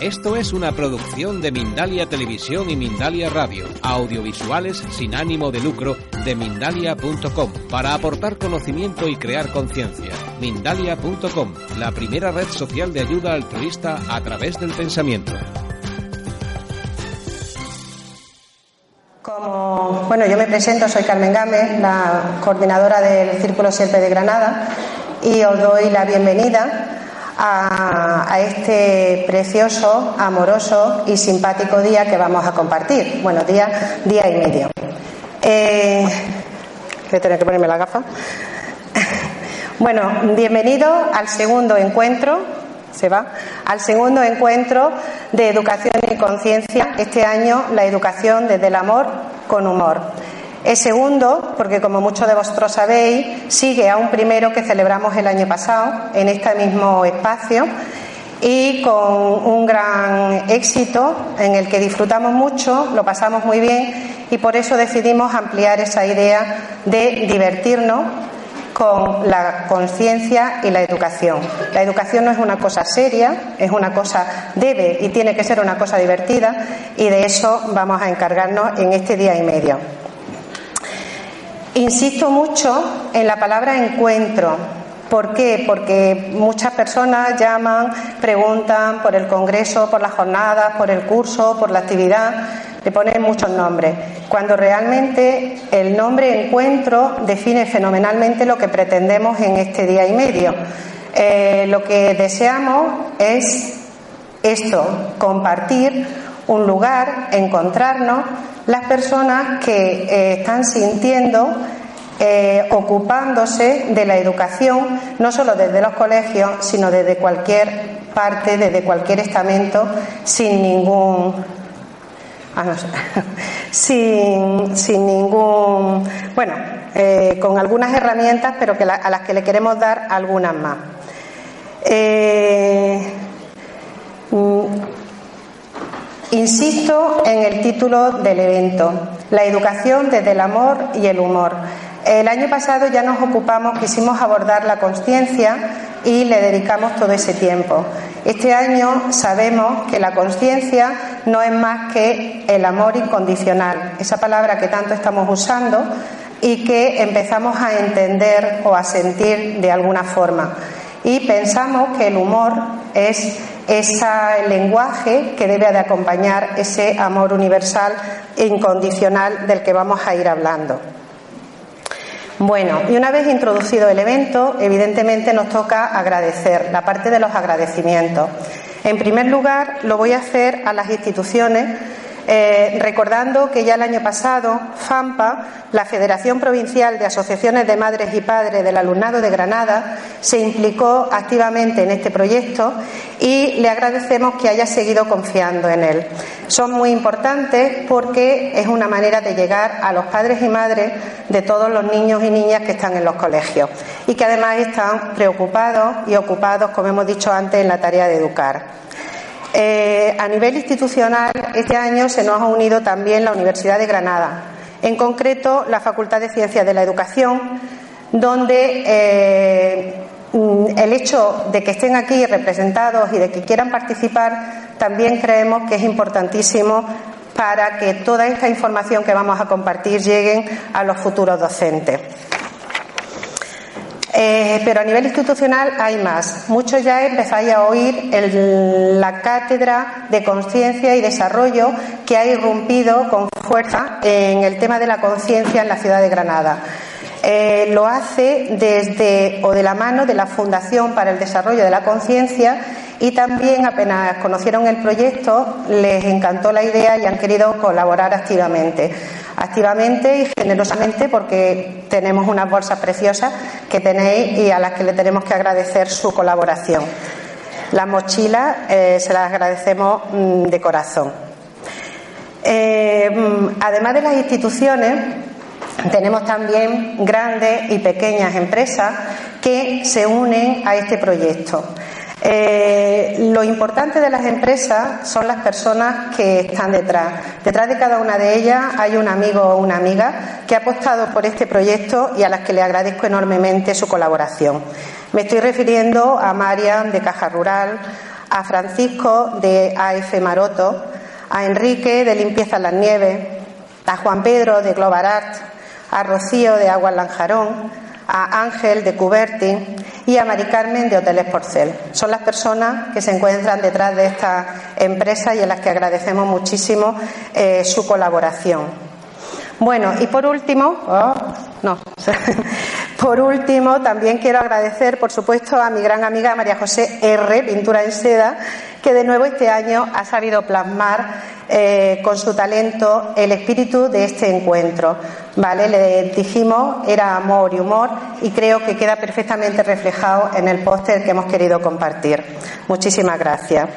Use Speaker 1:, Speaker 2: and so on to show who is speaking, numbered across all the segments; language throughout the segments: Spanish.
Speaker 1: Esto es una producción de Mindalia Televisión y Mindalia Radio, audiovisuales sin ánimo de lucro de mindalia.com, para aportar conocimiento y crear conciencia. Mindalia.com, la primera red social de ayuda altruista a través del pensamiento.
Speaker 2: Bueno, yo me presento, soy Carmen Gámez, la coordinadora del Círculo Sierpe de Granada, y os doy la bienvenida a, este precioso, amoroso y simpático día que vamos a compartir. Bueno, día, día y medio. Eh, voy a tener que ponerme la gafa. Bueno, bienvenido al segundo encuentro, se va, al segundo encuentro de educación y conciencia, este año la educación desde el amor con humor. Es segundo, porque como muchos de vosotros sabéis, sigue a un primero que celebramos el año pasado en este mismo espacio y con un gran éxito en el que disfrutamos mucho, lo pasamos muy bien y por eso decidimos ampliar esa idea de divertirnos con la conciencia y la educación. La educación no es una cosa seria, es una cosa, debe y tiene que ser una cosa divertida y de eso vamos a encargarnos en este día y medio. Insisto mucho en la palabra encuentro. ¿Por qué? Porque muchas personas llaman, preguntan por el congreso, por las jornadas, por el curso, por la actividad, le ponen muchos nombres, cuando realmente el nombre encuentro define fenomenalmente lo que pretendemos en este día y medio. Eh, lo que deseamos es esto, compartir un lugar, encontrarnos las personas que eh, están sintiendo, eh, ocupándose de la educación, no solo desde los colegios, sino desde cualquier parte, desde cualquier estamento, sin ningún. Ah, sin, sin, ningún. Bueno, eh, con algunas herramientas, pero que a las que le queremos dar algunas más. Insisto en el título del evento, la educación desde el amor y el humor. El año pasado ya nos ocupamos, quisimos abordar la conciencia y le dedicamos todo ese tiempo. Este año sabemos que la conciencia no es más que el amor incondicional, esa palabra que tanto estamos usando y que empezamos a entender o a sentir de alguna forma. Y pensamos que el humor es ese lenguaje que debe de acompañar ese amor universal e incondicional del que vamos a ir hablando. Bueno, y una vez introducido el evento, evidentemente nos toca agradecer, la parte de los agradecimientos. En primer lugar, lo voy a hacer a las instituciones eh, recordando que ya el año pasado FAMPA, la Federación Provincial de Asociaciones de Madres y Padres del Alumnado de Granada, se implicó activamente en este proyecto y le agradecemos que haya seguido confiando en él. Son muy importantes porque es una manera de llegar a los padres y madres de todos los niños y niñas que están en los colegios y que además están preocupados y ocupados, como hemos dicho antes, en la tarea de educar. Eh, a nivel institucional, este año se nos ha unido también la Universidad de Granada, en concreto la Facultad de Ciencias de la Educación, donde eh, el hecho de que estén aquí representados y de que quieran participar también creemos que es importantísimo para que toda esta información que vamos a compartir llegue a los futuros docentes. Eh, pero a nivel institucional hay más. Muchos ya empezáis a oír la cátedra de conciencia y desarrollo que ha irrumpido con fuerza en el tema de la conciencia en la ciudad de Granada. Eh, lo hace desde o de la mano de la Fundación para el Desarrollo de la Conciencia y también apenas conocieron el proyecto les encantó la idea y han querido colaborar activamente. Activamente y generosamente porque tenemos unas bolsas preciosas que tenéis y a las que le tenemos que agradecer su colaboración. Las mochilas eh, se las agradecemos mm, de corazón. Eh, mm, además de las instituciones, tenemos también grandes y pequeñas empresas que se unen a este proyecto. Eh, lo importante de las empresas son las personas que están detrás. Detrás de cada una de ellas hay un amigo o una amiga que ha apostado por este proyecto y a las que le agradezco enormemente su colaboración. Me estoy refiriendo a Marian de Caja Rural, a Francisco de AF Maroto, a Enrique de Limpieza en las Nieves, a Juan Pedro de Global Art, a Rocío de Aguas Lanjarón, a Ángel de Cuberti y a Mari Carmen de Hoteles Porcel. Son las personas que se encuentran detrás de esta empresa y a las que agradecemos muchísimo eh, su colaboración. Bueno, y por último, oh, no, por último, también quiero agradecer, por supuesto, a mi gran amiga María José R., Pintura en Seda, que de nuevo este año ha sabido plasmar eh, con su talento el espíritu de este encuentro. ¿Vale? Le dijimos, era amor y humor, y creo que queda perfectamente reflejado en el póster que hemos querido compartir. Muchísimas gracias.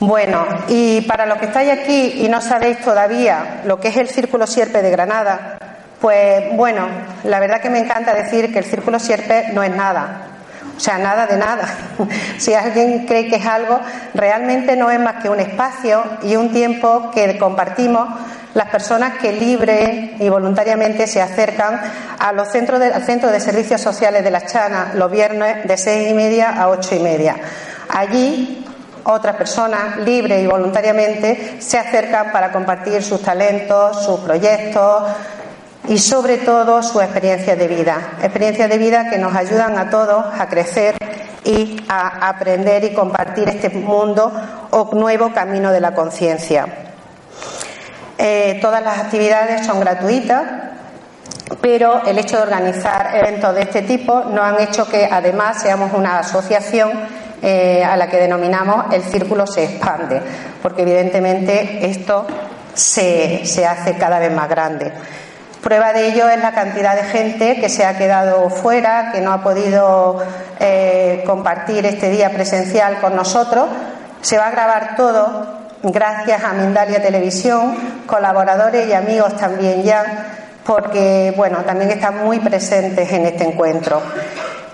Speaker 2: Bueno, y para los que estáis aquí y no sabéis todavía lo que es el Círculo Sierpe de Granada, pues bueno, la verdad que me encanta decir que el Círculo Sierpe no es nada. O sea, nada de nada. si alguien cree que es algo, realmente no es más que un espacio y un tiempo que compartimos las personas que libre y voluntariamente se acercan a los centros de, al Centro de Servicios Sociales de la Chana los viernes de seis y media a ocho y media. Allí otras personas libres y voluntariamente se acercan para compartir sus talentos, sus proyectos y sobre todo su experiencia de vida. Experiencias de vida que nos ayudan a todos a crecer y a aprender y compartir este mundo o nuevo camino de la conciencia. Eh, todas las actividades son gratuitas, pero el hecho de organizar eventos de este tipo nos han hecho que además seamos una asociación eh, a la que denominamos el círculo se expande, porque evidentemente esto se, hace cada vez más grande. Prueba de ello es la cantidad de gente que se ha quedado fuera, que no ha podido eh, compartir este día presencial con nosotros. Se va a grabar todo gracias a Mindalia Televisión, colaboradores y amigos también ya, porque bueno, también están muy presentes en este encuentro.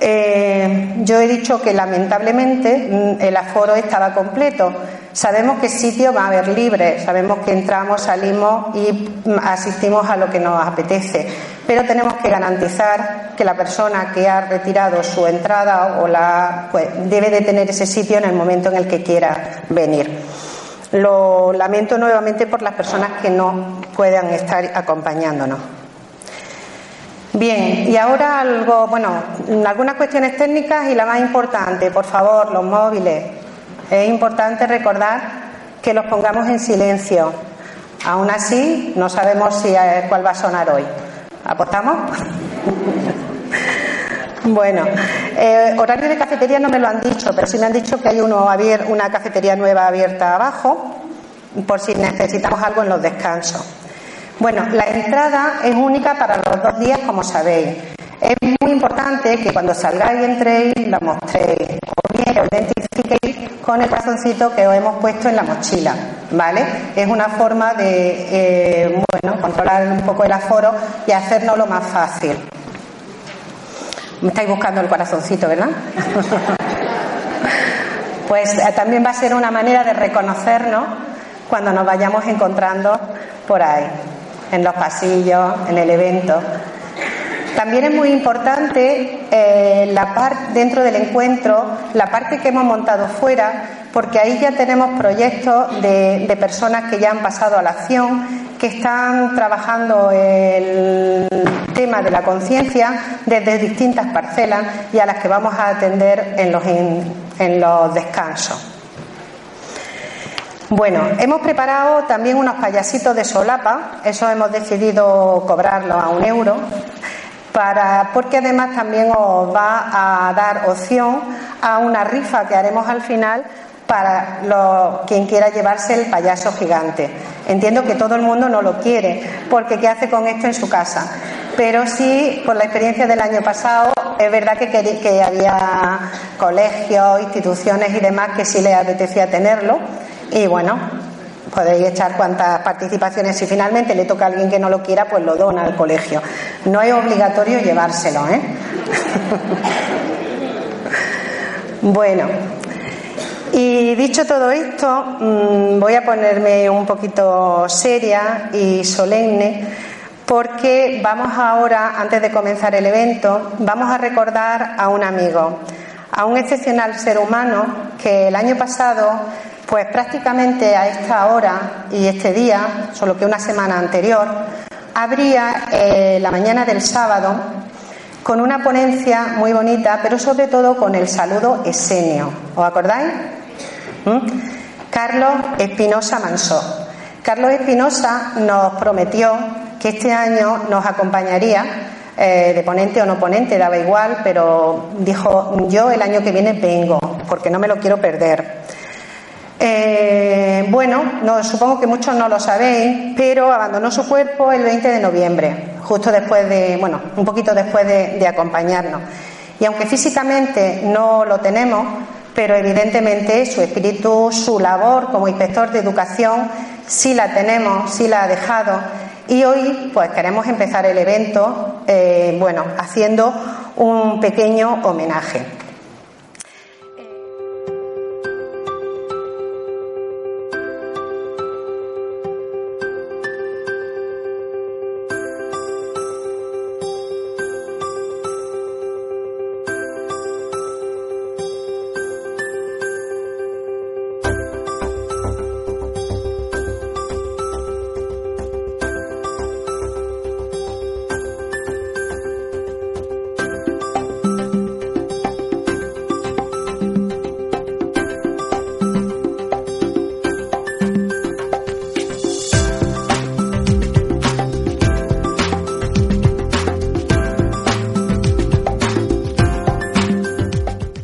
Speaker 2: Eh, yo he dicho que lamentablemente mm, el aforo estaba completo. Sabemos que sitio va a haber libre, sabemos que entramos, salimos y mm, asistimos a lo que nos apetece, pero tenemos que garantizar que la persona que ha retirado su entrada o la pues, debe de tener ese sitio en el momento en el que quiera venir. Lo lamento nuevamente por las personas que no puedan estar acompañándonos. Bien, y ahora algo, bueno, algunas cuestiones técnicas y la más importante, por favor, los móviles. Es importante recordar que los pongamos en silencio. Aún así, no sabemos si eh, cuál va a sonar hoy. ¿Apostamos? bueno, eh, horario de cafetería no me lo han dicho, pero sí me han dicho que hay uno una cafetería nueva abierta abajo, por si necesitamos algo en los descansos. Bueno, la entrada es única para los dos días, como sabéis. Es muy importante que cuando salgáis y entréis la mostréis o bien os identifiquéis con el corazoncito que os hemos puesto en la mochila, ¿vale? Es una forma de, eh, bueno, controlar un poco el aforo y hacernos lo más fácil. Me estáis buscando el corazoncito, ¿verdad? pues eh, también va a ser una manera de reconocernos cuando nos vayamos encontrando por ahí en los pasillos, en el evento. También es muy importante eh, la parte dentro del encuentro, la parte que hemos montado fuera, porque ahí ya tenemos proyectos de, personas que ya han pasado a la acción, que están trabajando el tema de la conciencia desde distintas parcelas y a las que vamos a atender en los, en los descansos. Bueno, hemos preparado también unos payasitos de solapa, eso hemos decidido cobrarlo a un euro, para, porque además también os va a dar opción a una rifa que haremos al final para quien quiera llevarse el payaso gigante. Entiendo que todo el mundo no lo quiere, porque ¿qué hace con esto en su casa? Pero sí, por la experiencia del año pasado, es verdad que, que había colegios, instituciones y demás que sí les apetecía tenerlo y bueno, podéis echar cuantas participaciones. Si finalmente le toca a alguien que no lo quiera, pues lo dona al colegio. No es obligatorio llevárselo, ¿eh? bueno, y dicho todo esto, mm, voy a ponerme un poquito seria y solemne porque vamos ahora, antes de comenzar el evento, vamos a recordar a un amigo a un excepcional ser humano que el año pasado, pues prácticamente a esta hora y este día, solo que una semana anterior, abría eh, la mañana del sábado con una ponencia muy bonita, pero sobre todo con el saludo esenio. ¿Os acordáis? ¿Mm? Carlos Espinosa Mansó. Carlos Espinosa nos prometió que este año nos acompañaría, eh, de ponente o no ponente, daba igual, pero dijo, yo el año que viene vengo, porque no me lo quiero perder. Eh, bueno, no, supongo que muchos no lo sabéis, pero abandonó su cuerpo el 20 de noviembre, justo después de, bueno, un poquito después de, acompañarnos. Y aunque físicamente no lo tenemos, pero evidentemente su espíritu, su labor como inspector de educación sí la tenemos, sí la ha dejado. Y hoy, pues queremos empezar el evento, eh, bueno, haciendo un pequeño homenaje.